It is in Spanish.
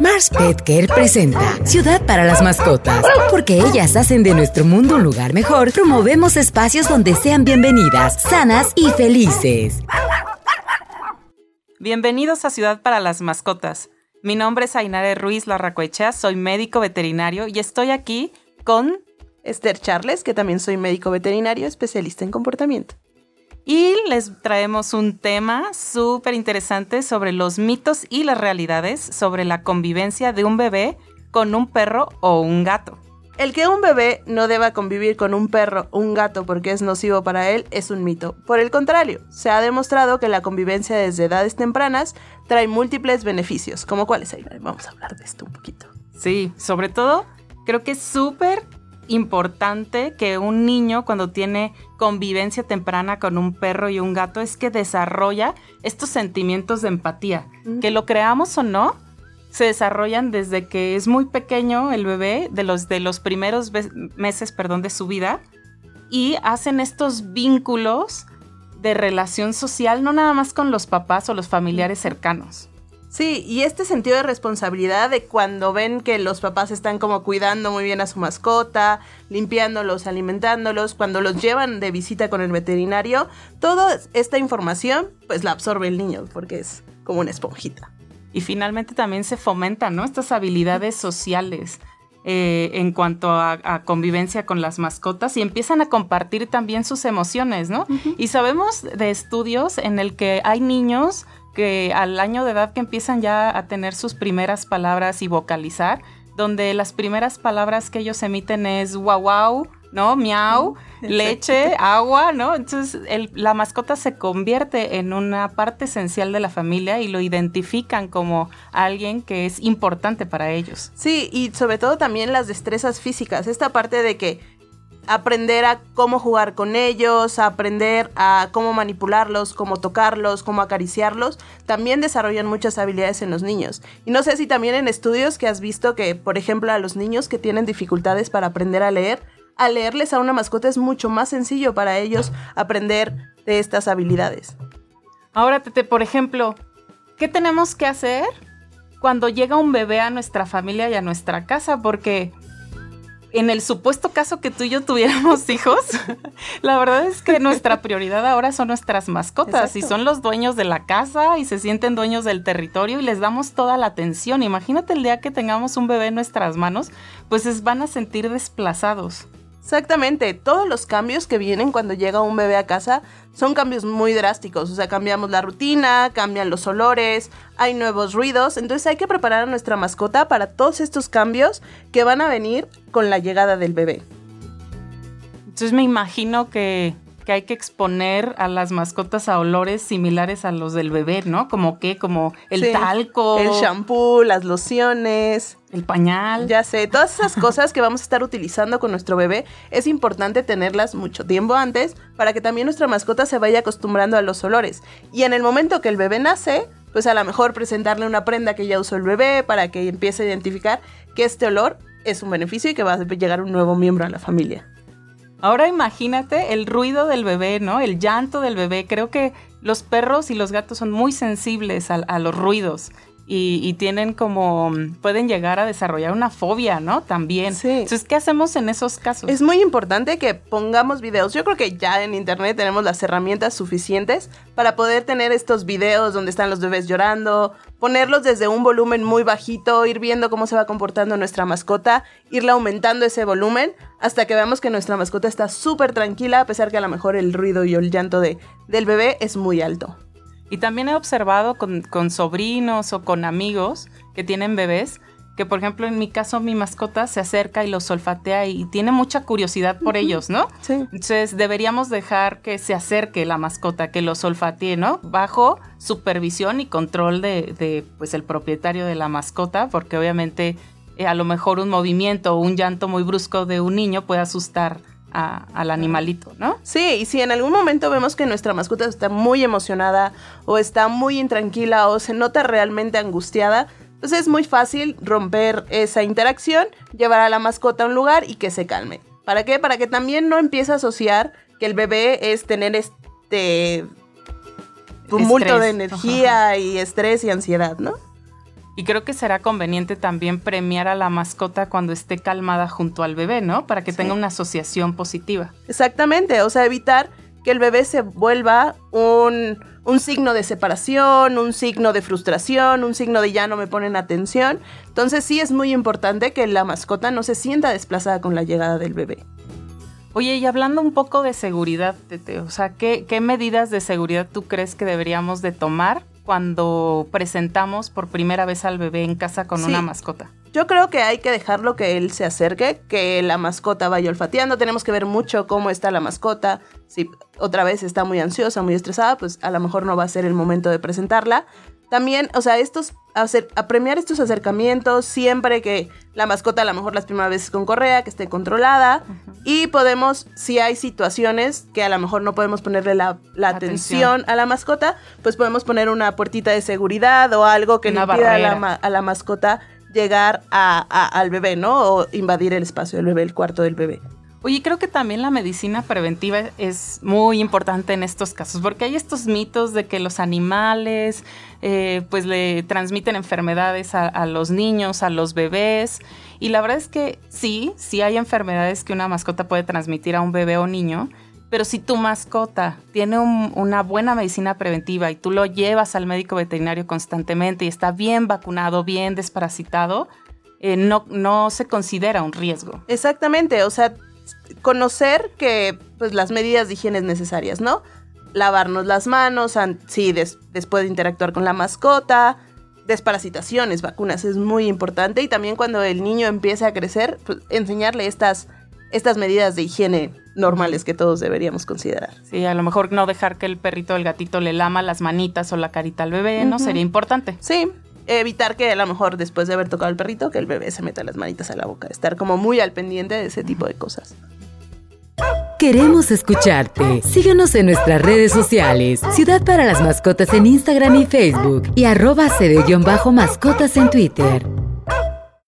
Mars Pet Care presenta Ciudad para las mascotas. Porque ellas hacen de nuestro mundo un lugar mejor, promovemos espacios donde sean bienvenidas, sanas y felices. Bienvenidos a Ciudad para las Mascotas. Mi nombre es Ainare Ruiz Larracoechea, soy médico veterinario y estoy aquí con Esther Charles, que también soy médico veterinario especialista en comportamiento. Y les traemos un tema súper interesante sobre los mitos y las realidades sobre la convivencia de un bebé con un perro o un gato. El que un bebé no deba convivir con un perro o un gato porque es nocivo para él es un mito. Por el contrario, se ha demostrado que la convivencia desde edades tempranas trae múltiples beneficios. ¿Como cuáles, hay? Vamos a hablar de esto un poquito. Sí, sobre todo creo que es súper importante que un niño cuando tiene convivencia temprana con un perro y un gato es que desarrolla estos sentimientos de empatía, que lo creamos o no, se desarrollan desde que es muy pequeño el bebé, de los, de los primeros meses perdón, de su vida, y hacen estos vínculos de relación social, no nada más con los papás o los familiares cercanos. Sí, y este sentido de responsabilidad de cuando ven que los papás están como cuidando muy bien a su mascota, limpiándolos, alimentándolos, cuando los llevan de visita con el veterinario, toda esta información pues la absorbe el niño porque es como una esponjita. Y finalmente también se fomentan ¿no? estas habilidades sociales. Eh, en cuanto a, convivencia con las mascotas y empiezan a compartir también sus emociones, ¿no? Y sabemos de estudios en el que hay niños que al año de edad que empiezan ya a tener sus primeras palabras y vocalizar, donde las primeras palabras que ellos emiten es guau guau, ¿no? Miau, leche, agua, ¿no? Entonces la mascota se convierte en una parte esencial de la familia y lo identifican como alguien que es importante para ellos. Sí, y sobre todo también las destrezas físicas, esta parte de que aprender a cómo jugar con ellos, aprender a cómo manipularlos, cómo tocarlos, cómo acariciarlos, también desarrollan muchas habilidades en los niños. Y no sé si también en estudios que has visto que, por ejemplo, a los niños que tienen dificultades para aprender a leer, a leerles a una mascota es mucho más sencillo para ellos aprender de estas habilidades. Ahora, Tete, por ejemplo, ¿qué tenemos que hacer cuando llega un bebé a nuestra familia y a nuestra casa? Porque en el supuesto caso que tú y yo tuviéramos hijos, la verdad es que nuestra prioridad ahora son nuestras mascotas y son los dueños de la casa y se sienten dueños del territorio y les damos toda la atención. Imagínate el día que tengamos un bebé en nuestras manos, pues van a sentir desplazados. Exactamente, todos los cambios que vienen cuando llega un bebé a casa son cambios muy drásticos, o sea, cambiamos la rutina, cambian los olores, hay nuevos ruidos, entonces hay que preparar a nuestra mascota para todos estos cambios que van a venir con la llegada del bebé. Entonces me imagino que que hay que exponer a las mascotas a olores similares a los del bebé, ¿no? Como que, como el talco. El shampoo, las lociones. El pañal. Ya sé, todas esas cosas que vamos a estar utilizando con nuestro bebé, es importante tenerlas mucho tiempo antes para que también nuestra mascota se vaya acostumbrando a los olores. Y en el momento que el bebé nace, pues a lo mejor presentarle una prenda que ya usó el bebé para que empiece a identificar que este olor es un beneficio y que va a llegar un nuevo miembro a la familia. Ahora imagínate el ruido del bebé, ¿no? El llanto del bebé. Creo que los perros y los gatos son muy sensibles a, los ruidos. Y, tienen como, pueden llegar a desarrollar una fobia, ¿no? También. Sí. Entonces, ¿qué hacemos en esos casos? Es muy importante que pongamos videos. Yo creo que ya en Internet tenemos las herramientas suficientes para poder tener estos videos donde están los bebés llorando, ponerlos desde un volumen muy bajito, ir viendo cómo se va comportando nuestra mascota, irle aumentando ese volumen hasta que veamos que nuestra mascota está súper tranquila, a pesar que a lo mejor el ruido y el llanto de, del bebé es muy alto. Y también he observado con, con sobrinos o con amigos que tienen bebés, que por ejemplo en mi caso mi mascota se acerca y los olfatea y tiene mucha curiosidad por ellos, ¿no? Sí. Entonces deberíamos dejar que se acerque la mascota, que los olfatee, ¿no? Bajo supervisión y control de, de pues el propietario de la mascota, porque obviamente eh, a lo mejor un movimiento o un llanto muy brusco de un niño puede asustar al animalito, ¿no? Sí, y si en algún momento vemos que nuestra mascota está muy emocionada o está muy intranquila o se nota realmente angustiada, pues es muy fácil romper esa interacción, llevar a la mascota a un lugar y que se calme. ¿Para qué? Para que también no empiece a asociar que el bebé es tener este tumulto de energía y estrés y ansiedad, ¿no? Y creo que será conveniente también premiar a la mascota cuando esté calmada junto al bebé, ¿no? Para que tenga una asociación positiva. Exactamente, o sea, evitar que el bebé se vuelva un, un, signo de separación, un signo de frustración, un signo de ya no me ponen atención. Entonces sí es muy importante que la mascota no se sienta desplazada con la llegada del bebé. Oye, y hablando un poco de seguridad, Tete, o sea, ¿qué, ¿qué medidas de seguridad tú crees que deberíamos de tomar cuando presentamos por primera vez al bebé en casa con una mascota? Yo creo que hay que dejarlo que él se acerque, que la mascota vaya olfateando. Tenemos que ver mucho cómo está la mascota. Si otra vez está muy ansiosa, muy estresada, pues a lo mejor no va a ser el momento de presentarla. También, o sea, estos, hacer, premiar estos acercamientos siempre que la mascota a lo mejor las primeras veces con correa, que esté controlada. Y podemos, si hay situaciones que a lo mejor no podemos ponerle la, atención. a la mascota, pues podemos poner una puertita de seguridad o algo que le impida a la, a la, mascota llegar al bebé, ¿no? O invadir el espacio del bebé, el cuarto del bebé. Oye, creo que también la medicina preventiva es muy importante en estos casos, porque hay estos mitos de que los animales eh, pues le transmiten enfermedades a, los niños, a los bebés, y la verdad es que sí, sí hay enfermedades que una mascota puede transmitir a un bebé o niño, pero si tu mascota tiene una buena medicina preventiva y tú lo llevas al médico veterinario constantemente y está bien vacunado, bien desparasitado, eh, no, no se considera un riesgo. Exactamente, o sea, conocer que pues las medidas de higiene necesarias, ¿no? Lavarnos las manos, sí, después de interactuar con la mascota, desparasitaciones, vacunas es muy importante y también cuando el niño empiece a crecer, pues, enseñarle estas, estas medidas de higiene normales que todos deberíamos considerar. Sí, a lo mejor no dejar que el perrito o el gatito le lama las manitas o la carita al bebé, ¿no? Sería importante. Sí, evitar que a lo mejor después de haber tocado al perrito, que el bebé se meta las manitas a la boca, estar como muy al pendiente de ese tipo de cosas. Queremos escucharte. Síguenos en nuestras redes sociales. Ciudad para las Mascotas en Instagram y Facebook. Y arroba cd-mascotas en Twitter.